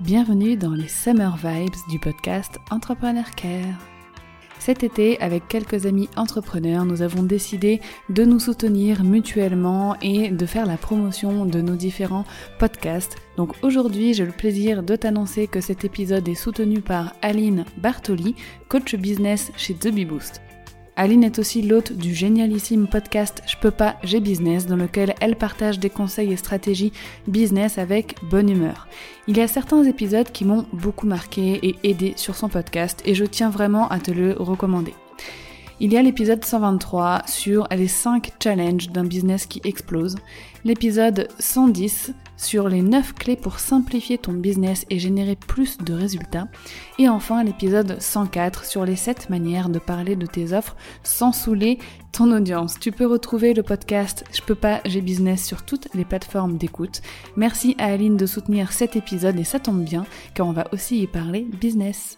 Bienvenue dans les Summer Vibes du podcast Entrepreneur Care. Cet été, avec quelques amis entrepreneurs, nous avons décidé de nous soutenir mutuellement et de faire la promotion de nos différents podcasts. Donc aujourd'hui, j'ai le plaisir de t'annoncer que cet épisode est soutenu par Aline Bartoli, coach business chez The Bee Boost. Aline est aussi l'hôte du génialissime podcast Je peux pas, j'ai business, dans lequel elle partage des conseils et stratégies business avec bonne humeur. Il y a certains épisodes qui m'ont beaucoup marqué et aidé sur son podcast et je tiens vraiment à te le recommander. Il y a l'épisode 123 sur les 5 challenges d'un business qui explose, l'épisode 110 sur les 9 clés pour simplifier ton business et générer plus de résultats, et enfin l'épisode 104 sur les 7 manières de parler de tes offres sans saouler ton audience. Tu peux retrouver le podcast Je peux pas, j'ai business sur toutes les plateformes d'écoute. Merci à Aline de soutenir cet épisode et ça tombe bien car on va aussi y parler business.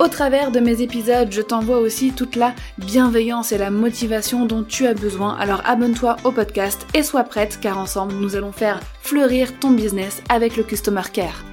Au travers de mes épisodes, je t'envoie aussi toute la bienveillance et la motivation dont tu as besoin. Alors abonne-toi au podcast et sois prête car ensemble nous allons faire fleurir ton business avec le Customer Care.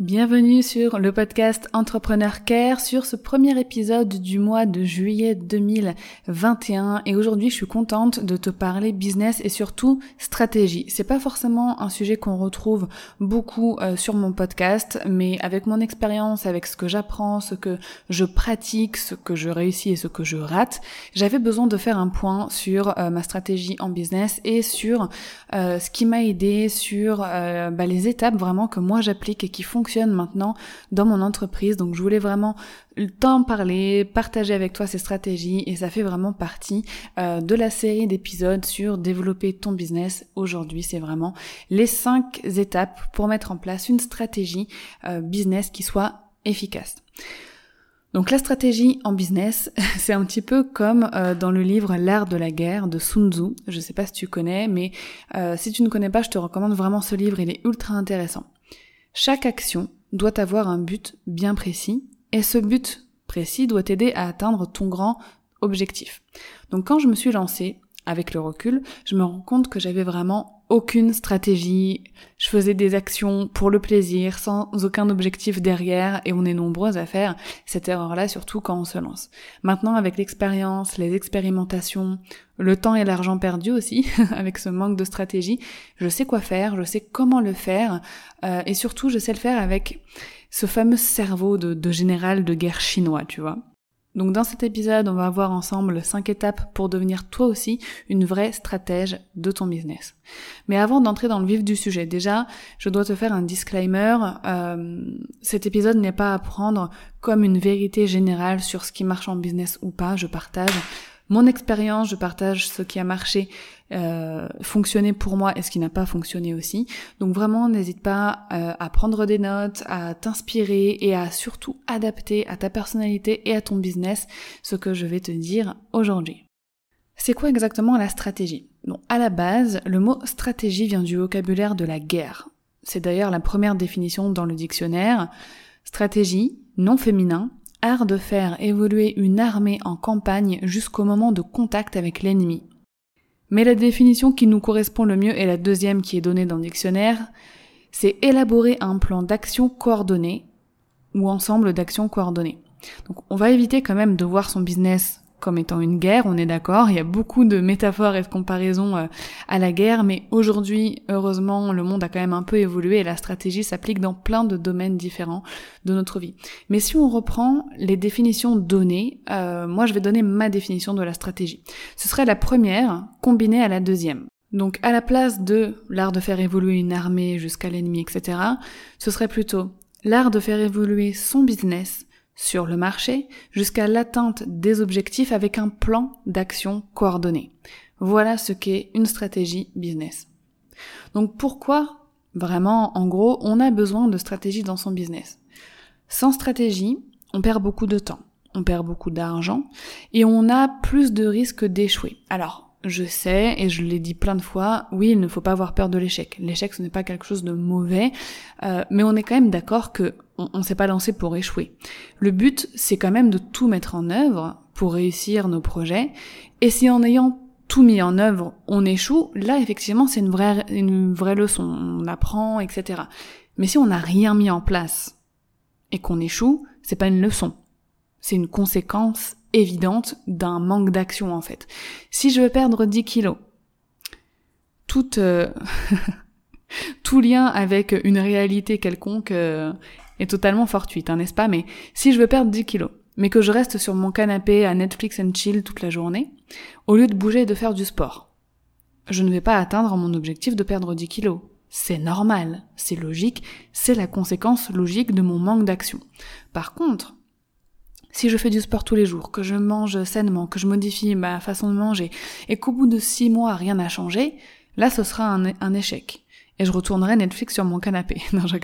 Bienvenue sur le podcast Entrepreneur Care sur ce premier épisode du mois de juillet 2021 et aujourd'hui je suis contente de te parler business et surtout stratégie. C'est pas forcément un sujet qu'on retrouve beaucoup euh, sur mon podcast mais avec mon expérience, avec ce que j'apprends, ce que je pratique, ce que je réussis et ce que je rate, j'avais besoin de faire un point sur euh, ma stratégie en business et sur euh, ce qui m'a aidé sur bah, les étapes vraiment que moi j'applique et qui fonctionnent maintenant dans mon entreprise. Donc je voulais vraiment t'en parler, partager avec toi ces stratégies et ça fait vraiment partie euh, de la série d'épisodes sur développer ton business. Aujourd'hui, c'est vraiment les cinq étapes pour mettre en place une stratégie euh, business qui soit efficace. Donc la stratégie en business, c'est un petit peu comme euh, dans le livre L'art de la guerre de Sun Tzu. Je sais pas si tu connais, mais si tu ne connais pas, je te recommande vraiment ce livre, il est ultra intéressant. Chaque action doit avoir un but bien précis et ce but précis doit t'aider à atteindre ton grand objectif. Donc quand je me suis lancée, avec le recul, je me rends compte que j'avais vraiment aucune stratégie, je faisais des actions pour le plaisir, sans aucun objectif derrière, et on est nombreux à faire cette erreur-là, surtout quand on se lance. Maintenant, avec l'expérience, les expérimentations, le temps et l'argent perdu aussi, avec ce manque de stratégie, je sais quoi faire, je sais comment le faire, euh, et surtout, je sais le faire avec ce fameux cerveau de, de général de guerre chinois, tu vois. Donc dans cet épisode, on va voir ensemble 5 étapes pour devenir toi aussi une vraie stratège de ton business. Mais avant d'entrer dans le vif du sujet, déjà, je dois te faire un disclaimer. Euh, cet épisode n'est pas à prendre comme une vérité générale sur ce qui marche en business ou pas. Je partage mon expérience, je partage ce qui a marché, euh, fonctionné pour moi et ce qui n'a pas fonctionné aussi. Donc vraiment, n'hésite pas euh, à prendre des notes, à t'inspirer et à surtout adapter à ta personnalité et à ton business ce que je vais te dire aujourd'hui. C'est quoi exactement la stratégie? Bon, à la base, le mot stratégie vient du vocabulaire de la guerre. C'est d'ailleurs la première définition dans le dictionnaire. Stratégie, non féminin, art de faire évoluer une armée en campagne jusqu'au moment de contact avec l'ennemi. Mais la définition qui nous correspond le mieux est la deuxième qui est donnée dans le dictionnaire, c'est élaborer un plan d'action coordonné ou ensemble d'actions coordonnées. Donc on va éviter quand même de voir son business comme étant une guerre, on est d'accord. Il y a beaucoup de métaphores et de comparaisons euh, à la guerre, mais aujourd'hui, heureusement, le monde a quand même un peu évolué et la stratégie s'applique dans plein de domaines différents de notre vie. Mais si on reprend les définitions données, euh, moi je vais donner ma définition de la stratégie. Ce serait la première combinée à la deuxième. Donc à la place de l'art de faire évoluer une armée jusqu'à l'ennemi, etc., ce serait plutôt l'art de faire évoluer son business sur le marché jusqu'à l'atteinte des objectifs avec un plan d'action coordonné. Voilà ce qu'est une stratégie business. Donc pourquoi vraiment, en gros, on a besoin de stratégie dans son business? Sans stratégie, on perd beaucoup de temps, on perd beaucoup d'argent et on a plus de risques d'échouer. Alors, je sais, et je l'ai dit plein de fois, oui, il ne faut pas avoir peur de l'échec. L'échec, ce n'est pas quelque chose de mauvais, euh, mais on est quand même d'accord que on, ne s'est pas lancé pour échouer. Le but, c'est quand même de tout mettre en œuvre pour réussir nos projets. Et si en ayant tout mis en œuvre, on échoue, là, effectivement, c'est une vraie, une vraie leçon. On apprend, etc. Mais si on n'a rien mis en place et qu'on échoue, c'est pas une leçon. C'est une conséquence évidente d'un manque d'action en fait. Si je veux perdre 10 kilos, tout, euh, tout lien avec une réalité quelconque euh, est totalement fortuite, hein, n'est-ce pas? Mais si je veux perdre 10 kilos, mais que je reste sur mon canapé à Netflix and chill toute la journée, au lieu de bouger et de faire du sport, je ne vais pas atteindre mon objectif de perdre 10 kilos. C'est normal, c'est logique, c'est la conséquence logique de mon manque d'action. Par contre, si je fais du sport tous les jours, que je mange sainement, que je modifie ma façon de manger, et qu'au bout de six mois rien n'a changé, là ce sera un, échec. Et je retournerai Netflix sur mon canapé. non, je.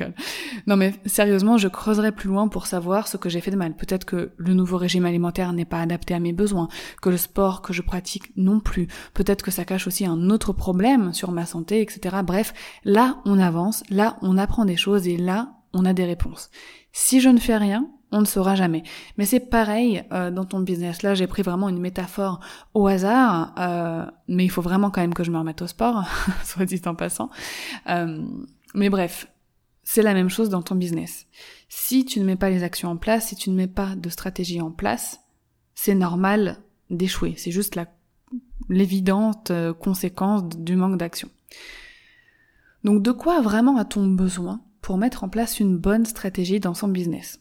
Non mais sérieusement, je creuserai plus loin pour savoir ce que j'ai fait de mal. Peut-être que le nouveau régime alimentaire n'est pas adapté à mes besoins, que le sport que je pratique non plus. Peut-être que ça cache aussi un autre problème sur ma santé, etc. Bref, là on avance, là on apprend des choses et là on a des réponses. Si je ne fais rien, on ne saura jamais. Mais c'est pareil euh, dans ton business. Là, j'ai pris vraiment une métaphore au hasard, euh, mais il faut vraiment quand même que je me remette au sport, soit dit en passant. Euh, mais bref, c'est la même chose dans ton business. Si tu ne mets pas les actions en place, si tu ne mets pas de stratégie en place, c'est normal d'échouer. C'est juste l'évidente conséquence du manque d'action. Donc de quoi vraiment a-t-on besoin pour mettre en place une bonne stratégie dans son business?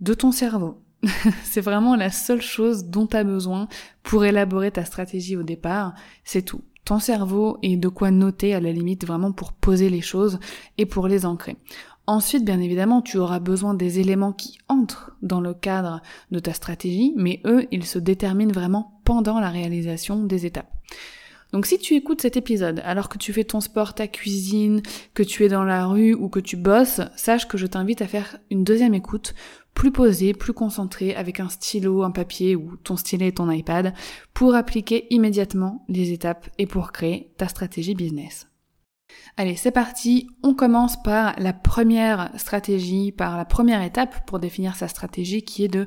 De ton cerveau. c'est vraiment la seule chose dont tu as besoin pour élaborer ta stratégie au départ, c'est tout. Ton cerveau et de quoi noter à la limite vraiment pour poser les choses et pour les ancrer. Ensuite, bien évidemment, tu auras besoin des éléments qui entrent dans le cadre de ta stratégie, mais eux, ils se déterminent vraiment pendant la réalisation des étapes. Donc si tu écoutes cet épisode alors que tu fais ton sport, ta cuisine, que tu es dans la rue ou que tu bosses, sache que je t'invite à faire une deuxième écoute plus posée, plus concentrée, avec un stylo, un papier ou ton stylet et ton iPad, pour appliquer immédiatement les étapes et pour créer ta stratégie business. Allez, c'est parti. On commence par la première stratégie, par la première étape pour définir sa stratégie qui est de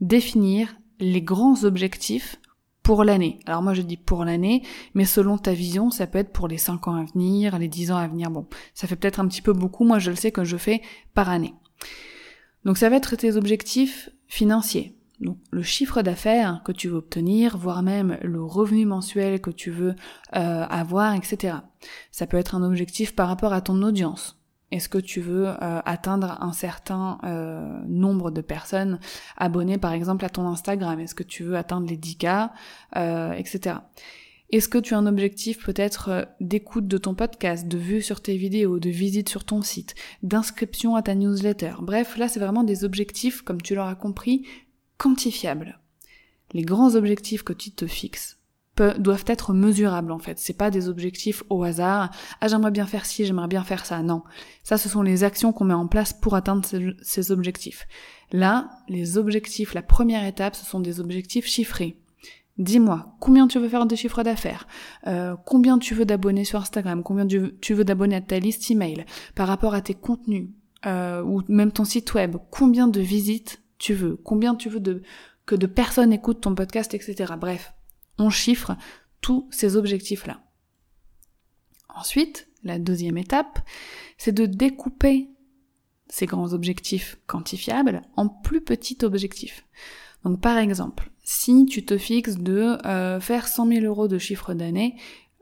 définir les grands objectifs pour l'année. Alors moi je dis pour l'année, mais selon ta vision, ça peut être pour les 5 ans à venir, les 10 ans à venir. Bon, ça fait peut-être un petit peu beaucoup, moi je le sais que je fais par année. Donc ça va être tes objectifs financiers. Donc le chiffre d'affaires que tu veux obtenir, voire même le revenu mensuel que tu veux euh, avoir, etc. Ça peut être un objectif par rapport à ton audience. Est-ce que tu veux euh, atteindre un certain euh, nombre de personnes abonnées par exemple à ton Instagram? Est-ce que tu veux atteindre les 10K, etc. Est-ce que tu as un objectif peut-être euh, d'écoute de ton podcast, de vue sur tes vidéos, de visite sur ton site, d'inscription à ta newsletter? Bref, là c'est vraiment des objectifs, comme tu l'auras compris, quantifiables. Les grands objectifs que tu te fixes doivent être mesurables en fait. C'est pas des objectifs au hasard. Ah j'aimerais bien faire ci, j'aimerais bien faire ça. Non. Ça ce sont les actions qu'on met en place pour atteindre ces objectifs. Là, les objectifs, la première étape, ce sont des objectifs chiffrés. Dis-moi, combien tu veux faire de chiffre d'affaires? Euh, Combien tu veux d'abonnés sur Instagram? Combien tu veux d'abonnés à ta liste email? Par rapport à tes contenus euh, ou même ton site web Combien de visites tu veux? Combien tu veux que de personnes écoutent ton podcast, etc. Bref, on chiffre tous ces objectifs-là. Ensuite, la deuxième étape, c'est de découper ces grands objectifs quantifiables en plus petits objectifs. Donc par exemple, si tu te fixes de euh, faire 100 000 euros de chiffre d'année,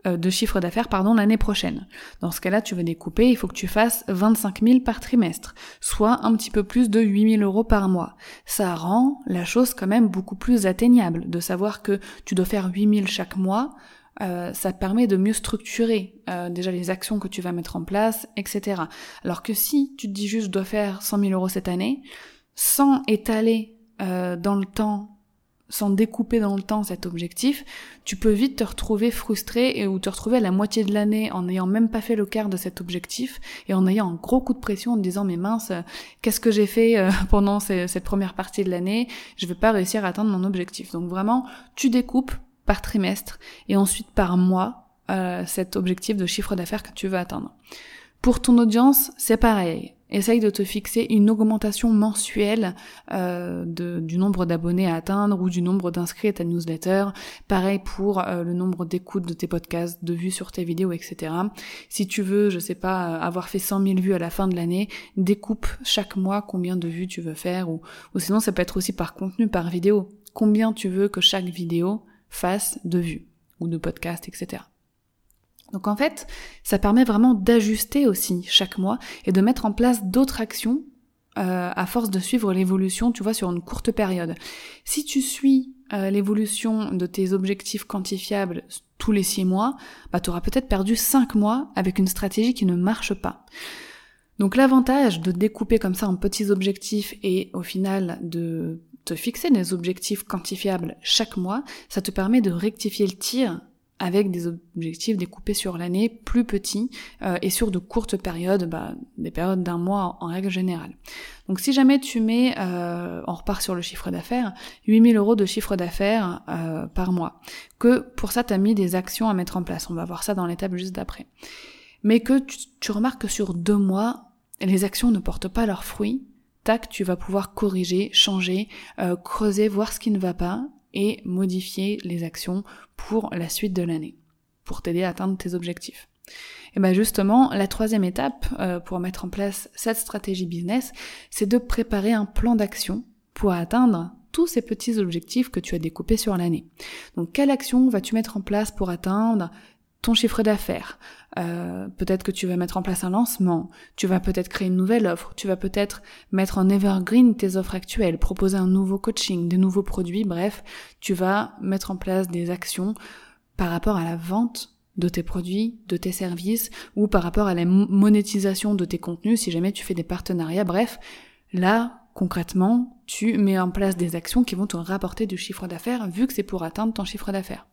euh, de chiffre d'affaires pardon l'année prochaine. Dans ce cas-là, tu veux découper, il faut que tu fasses 25 000 par trimestre, soit un petit peu plus de 8 000 euros par mois. Ça rend la chose quand même beaucoup plus atteignable de savoir que tu dois faire 8 000 chaque mois. Euh, ça permet de mieux structurer euh, déjà les actions que tu vas mettre en place, etc. Alors que si tu te dis juste je dois faire 100 000 euros cette année, sans étaler dans le temps sans découper dans le temps cet objectif, tu peux vite te retrouver frustré et ou te retrouver à la moitié de l'année en n'ayant même pas fait le quart de cet objectif et en ayant un gros coup de pression en te disant mais mince, qu'est-ce que j'ai fait euh, pendant cette première partie de l'année? Je vais pas réussir à atteindre mon objectif. Donc vraiment, tu découpes par trimestre et ensuite par mois euh, cet objectif de chiffre d'affaires que tu veux atteindre. Pour ton audience, c'est pareil. Essaye de te fixer une augmentation mensuelle euh, de, du nombre d'abonnés à atteindre ou du nombre d'inscrits à ta newsletter. Pareil pour euh, le nombre d'écoutes de tes podcasts, de vues sur tes vidéos, etc. Si tu veux, je sais pas, euh, avoir fait 100 000 vues à la fin de l'année, découpe chaque mois combien de vues tu veux faire ou, ou sinon ça peut être aussi par contenu, par vidéo. Combien tu veux que chaque vidéo fasse de vues ou de podcasts, etc. Donc en fait, ça permet vraiment d'ajuster aussi chaque mois et de mettre en place d'autres actions euh, à force de suivre l'évolution, tu vois, sur une courte période. Si tu suis euh, l'évolution de tes objectifs quantifiables tous les six mois, bah, tu auras peut-être perdu cinq mois avec une stratégie qui ne marche pas. Donc l'avantage de découper comme ça en petits objectifs et au final de te fixer des objectifs quantifiables chaque mois, ça te permet de rectifier le tir avec des objectifs découpés sur l'année plus petits euh, et sur de courtes périodes, bah, des périodes d'un mois en, règle générale. Donc si jamais tu mets, euh, on repart sur le chiffre d'affaires, 8000 euros de chiffre d'affaires euh, par mois, que pour ça tu mis des actions à mettre en place, on va voir ça dans l'étape juste d'après, mais que tu, tu remarques que sur deux mois, les actions ne portent pas leurs fruits, tac, tu vas pouvoir corriger, changer, euh, creuser, voir ce qui ne va pas, et modifier les actions pour la suite de l'année, pour t'aider à atteindre tes objectifs. Et bien justement, la troisième étape euh, pour mettre en place cette stratégie business, c'est de préparer un plan d'action pour atteindre tous ces petits objectifs que tu as découpés sur l'année. Donc quelle action vas-tu mettre en place pour atteindre ton chiffre d'affaires. Euh, peut-être que tu vas mettre en place un lancement, tu vas peut-être créer une nouvelle offre, tu vas peut-être mettre en evergreen tes offres actuelles, proposer un nouveau coaching, des nouveaux produits, bref, tu vas mettre en place des actions par rapport à la vente de tes produits, de tes services, ou par rapport à la monétisation de tes contenus, si jamais tu fais des partenariats, bref, là, concrètement, tu mets en place des actions qui vont te rapporter du chiffre d'affaires, vu que c'est pour atteindre ton chiffre d'affaires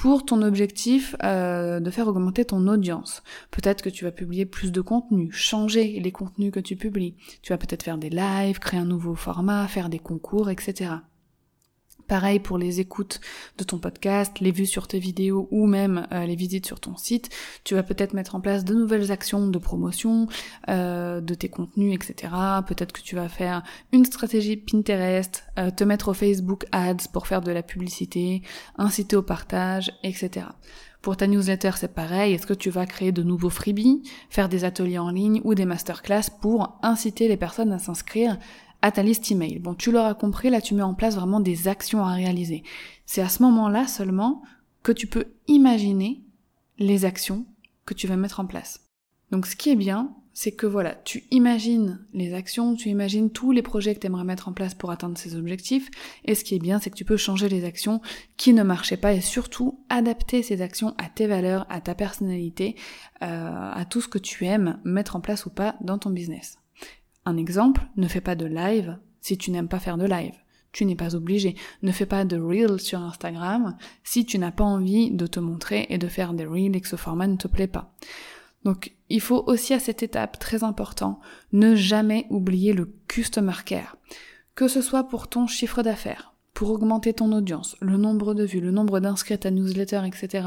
pour ton objectif euh, de faire augmenter ton audience. Peut-être que tu vas publier plus de contenu, changer les contenus que tu publies. Tu vas peut-être faire des lives, créer un nouveau format, faire des concours, etc. Pareil pour les écoutes de ton podcast, les vues sur tes vidéos ou même euh, les visites sur ton site. Tu vas peut-être mettre en place de nouvelles actions de promotion euh, de tes contenus, etc. Peut-être que tu vas faire une stratégie Pinterest, euh, te mettre au Facebook Ads pour faire de la publicité, inciter au partage, etc. Pour ta newsletter, c'est pareil. Est-ce que tu vas créer de nouveaux freebies, faire des ateliers en ligne ou des masterclass pour inciter les personnes à s'inscrire à ta liste email. Bon, tu l'auras compris, là tu mets en place vraiment des actions à réaliser. C'est à ce moment-là seulement que tu peux imaginer les actions que tu vas mettre en place. Donc ce qui est bien, c'est que voilà, tu imagines les actions, tu imagines tous les projets que tu aimerais mettre en place pour atteindre ces objectifs, et ce qui est bien, c'est que tu peux changer les actions qui ne marchaient pas et surtout adapter ces actions à tes valeurs, à ta personnalité, euh, à tout ce que tu aimes mettre en place ou pas dans ton business. Un exemple, ne fais pas de live si tu n'aimes pas faire de live. Tu n'es pas obligé. Ne fais pas de reels sur Instagram si tu n'as pas envie de te montrer et de faire des reels et que ce format ne te plaît pas. Donc, il faut aussi à cette étape très important, ne jamais oublier le customer care. Que ce soit pour ton chiffre d'affaires, pour augmenter ton audience, le nombre de vues, le nombre d'inscrits à ta newsletter, etc.,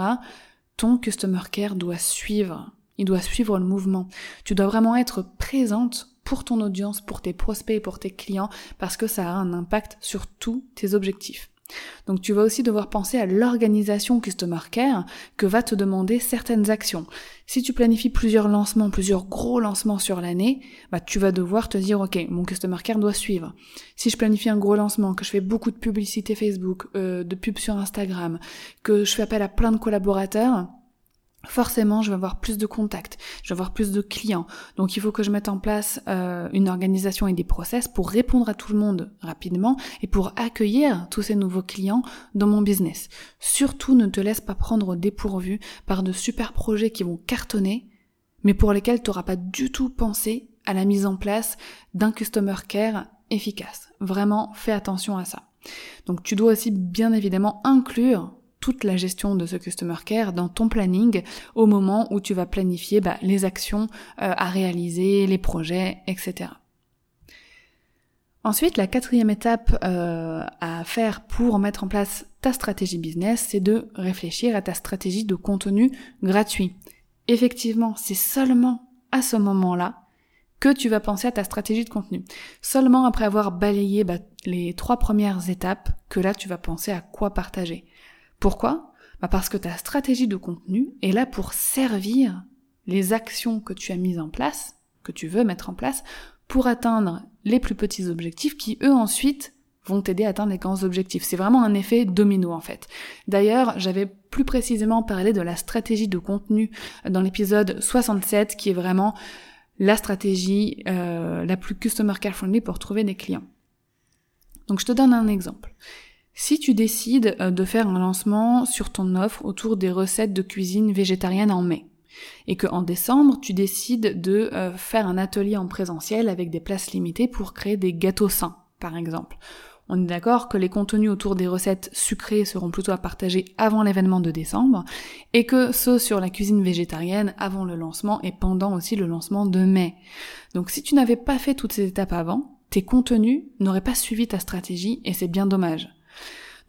ton customer care doit suivre. Il doit suivre le mouvement. Tu dois vraiment être présente pour ton audience, pour tes prospects et pour tes clients, parce que ça a un impact sur tous tes objectifs. Donc tu vas aussi devoir penser à l'organisation Customer Care que va te demander certaines actions. Si tu planifies plusieurs lancements, plusieurs gros lancements sur l'année, bah tu vas devoir te dire ok, mon Customer Care doit suivre. Si je planifie un gros lancement, que je fais beaucoup de publicité Facebook, euh, de pubs sur Instagram, que je fais appel à plein de collaborateurs, forcément je vais avoir plus de contacts, je vais avoir plus de clients. Donc il faut que je mette en place euh, une organisation et des process pour répondre à tout le monde rapidement et pour accueillir tous ces nouveaux clients dans mon business. Surtout ne te laisse pas prendre au dépourvu par de super projets qui vont cartonner, mais pour lesquels tu n'auras pas du tout pensé à la mise en place d'un customer care efficace. Vraiment, fais attention à ça. Donc tu dois aussi bien évidemment inclure toute la gestion de ce customer care dans ton planning au moment où tu vas planifier bah, les actions euh, à réaliser, les projets, etc. Ensuite, la quatrième étape euh, à faire pour mettre en place ta stratégie business, c'est de réfléchir à ta stratégie de contenu gratuit. Effectivement, c'est seulement à ce moment-là que tu vas penser à ta stratégie de contenu. Seulement après avoir balayé bah, les trois premières étapes, que là tu vas penser à quoi partager. Pourquoi bah Parce que ta stratégie de contenu est là pour servir les actions que tu as mises en place, que tu veux mettre en place, pour atteindre les plus petits objectifs qui, eux, ensuite, vont t'aider à atteindre les grands objectifs. C'est vraiment un effet domino en fait. D'ailleurs, j'avais plus précisément parlé de la stratégie de contenu dans l'épisode 67 qui est vraiment la stratégie euh, la plus customer care friendly pour trouver des clients. Donc je te donne un exemple. Si tu décides euh, de faire un lancement sur ton offre autour des recettes de cuisine végétarienne en mai, et que en décembre, tu décides de euh, faire un atelier en présentiel avec des places limitées pour créer des gâteaux sains, par exemple. On est d'accord que les contenus autour des recettes sucrées seront plutôt à partager avant l'événement de décembre, et que ceux sur la cuisine végétarienne avant le lancement et pendant aussi le lancement de mai. Donc si tu n'avais pas fait toutes ces étapes avant, tes contenus n'auraient pas suivi ta stratégie et c'est bien dommage.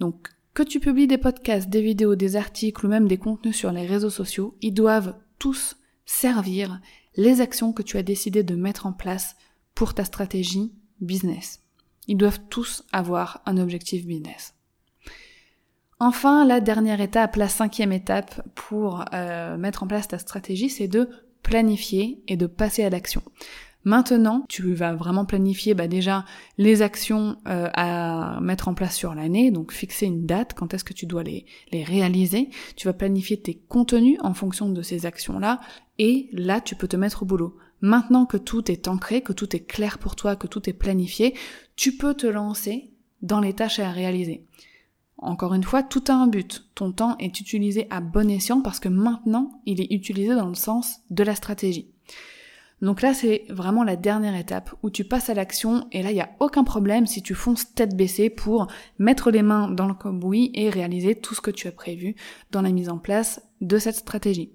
Donc, que tu publies des podcasts, des vidéos, des articles ou même des contenus sur les réseaux sociaux, ils doivent tous servir les actions que tu as décidé de mettre en place pour ta stratégie business. Ils doivent tous avoir un objectif business. Enfin, la dernière étape, la cinquième étape pour euh, mettre en place ta stratégie, c'est de planifier et de passer à l'action. Maintenant, tu vas vraiment planifier bah, déjà les actions euh, à mettre en place sur l'année, donc fixer une date, quand est-ce que tu dois les, les réaliser. Tu vas planifier tes contenus en fonction de ces actions-là, et là, tu peux te mettre au boulot. Maintenant que tout est ancré, que tout est clair pour toi, que tout est planifié, tu peux te lancer dans les tâches à réaliser. Encore une fois, tout a un but. Ton temps est utilisé à bon escient parce que maintenant, il est utilisé dans le sens de la stratégie. Donc là, c'est vraiment la dernière étape où tu passes à l'action et là, il n'y a aucun problème si tu fonces tête baissée pour mettre les mains dans le cambouis et réaliser tout ce que tu as prévu dans la mise en place de cette stratégie.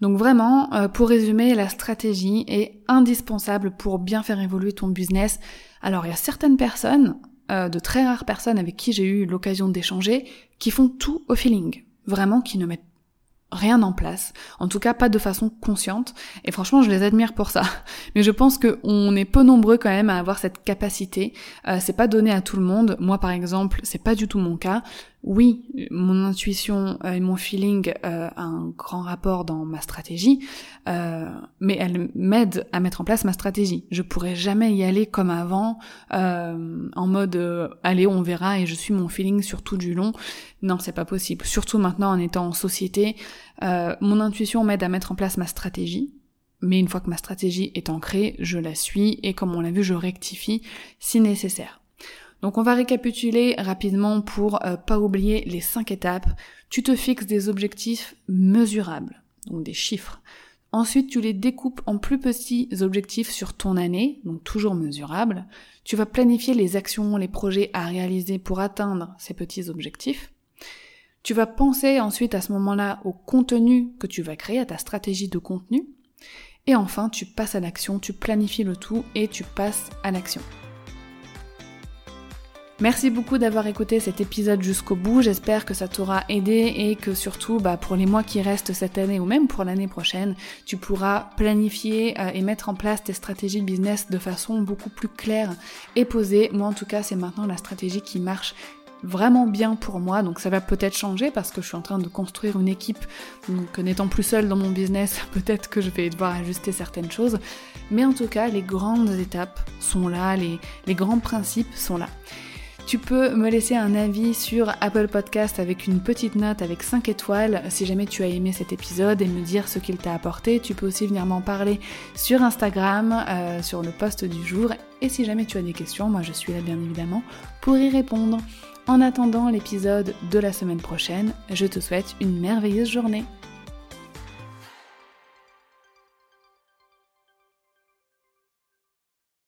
Donc vraiment, euh, pour résumer, la stratégie est indispensable pour bien faire évoluer ton business. Alors il y a certaines personnes, euh, de très rares personnes avec qui j'ai eu l'occasion d'échanger, qui font tout au feeling. Vraiment, qui ne mettent rien en place, en tout cas pas de façon consciente, et franchement je les admire pour ça. Mais je pense qu'on est peu nombreux quand même à avoir cette capacité. Euh, c'est pas donné à tout le monde. Moi par exemple, c'est pas du tout mon cas oui, mon intuition euh, et mon feeling euh, a un grand rapport dans ma stratégie, euh, mais elle m'aide à mettre en place ma stratégie. Je pourrais jamais y aller comme avant, en mode allez on verra et je suis mon feeling sur tout du long. Non, c'est pas possible. Surtout maintenant en étant en société, mon intuition m'aide à mettre en place ma stratégie. Mais une fois que ma stratégie est ancrée, je la suis et comme on l'a vu, je rectifie si nécessaire. Donc on va récapituler rapidement pour euh, pas oublier les cinq étapes. Tu te fixes des objectifs mesurables, donc des chiffres. Ensuite, tu les découpes en plus petits objectifs sur ton année, donc toujours mesurables. Tu vas planifier les actions, les projets à réaliser pour atteindre ces petits objectifs. Tu vas penser ensuite à ce moment-là au contenu que tu vas créer, à ta stratégie de contenu. Et enfin, tu passes à l'action, tu planifies le tout et tu passes à l'action. Merci beaucoup d'avoir écouté cet épisode jusqu'au bout. J'espère que ça t'aura aidé et que surtout, bah, pour les mois qui restent cette année ou même pour l'année prochaine, tu pourras planifier euh, et mettre en place tes stratégies business de façon beaucoup plus claire et posée. Moi, en tout cas, c'est maintenant la stratégie qui marche vraiment bien pour moi, donc ça va peut-être changer parce que je suis en train de construire une équipe, donc n'étant plus seule dans mon business, peut-être que je vais devoir ajuster certaines choses, mais en tout cas, les grandes étapes sont là, les grands principes sont là. Tu peux me laisser un avis sur Apple Podcast avec une petite note avec 5 étoiles si jamais tu as aimé cet épisode et me dire ce qu'il t'a apporté. Tu peux aussi venir m'en parler sur Instagram, euh, sur le post du jour. Et si jamais tu as des questions, moi je suis là bien évidemment pour y répondre. En attendant l'épisode de la semaine prochaine, je te souhaite une merveilleuse journée.